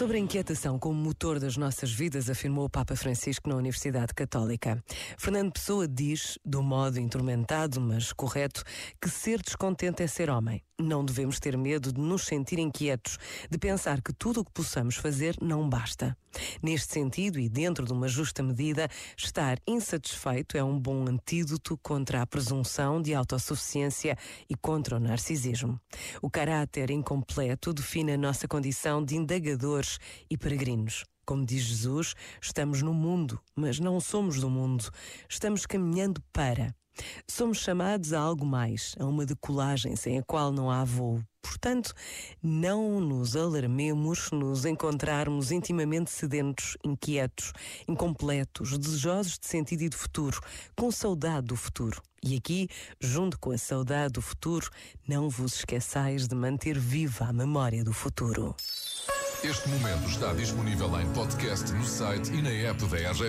Sobre a inquietação como motor das nossas vidas, afirmou o Papa Francisco na Universidade Católica. Fernando Pessoa diz, do modo instrumentado, mas correto, que ser descontente é ser homem. Não devemos ter medo de nos sentir inquietos, de pensar que tudo o que possamos fazer não basta. Neste sentido, e dentro de uma justa medida, estar insatisfeito é um bom antídoto contra a presunção de autossuficiência e contra o narcisismo. O caráter incompleto define a nossa condição de indagadores e peregrinos. Como diz Jesus, estamos no mundo, mas não somos do mundo. Estamos caminhando para. Somos chamados a algo mais, a uma decolagem sem a qual não há voo. Portanto, não nos alarmemos nos encontrarmos intimamente sedentos, inquietos, incompletos, desejosos de sentido e de futuro, com saudade do futuro. E aqui, junto com a saudade do futuro, não vos esqueçais de manter viva a memória do futuro. Este momento está disponível em podcast no site e na app da RGF.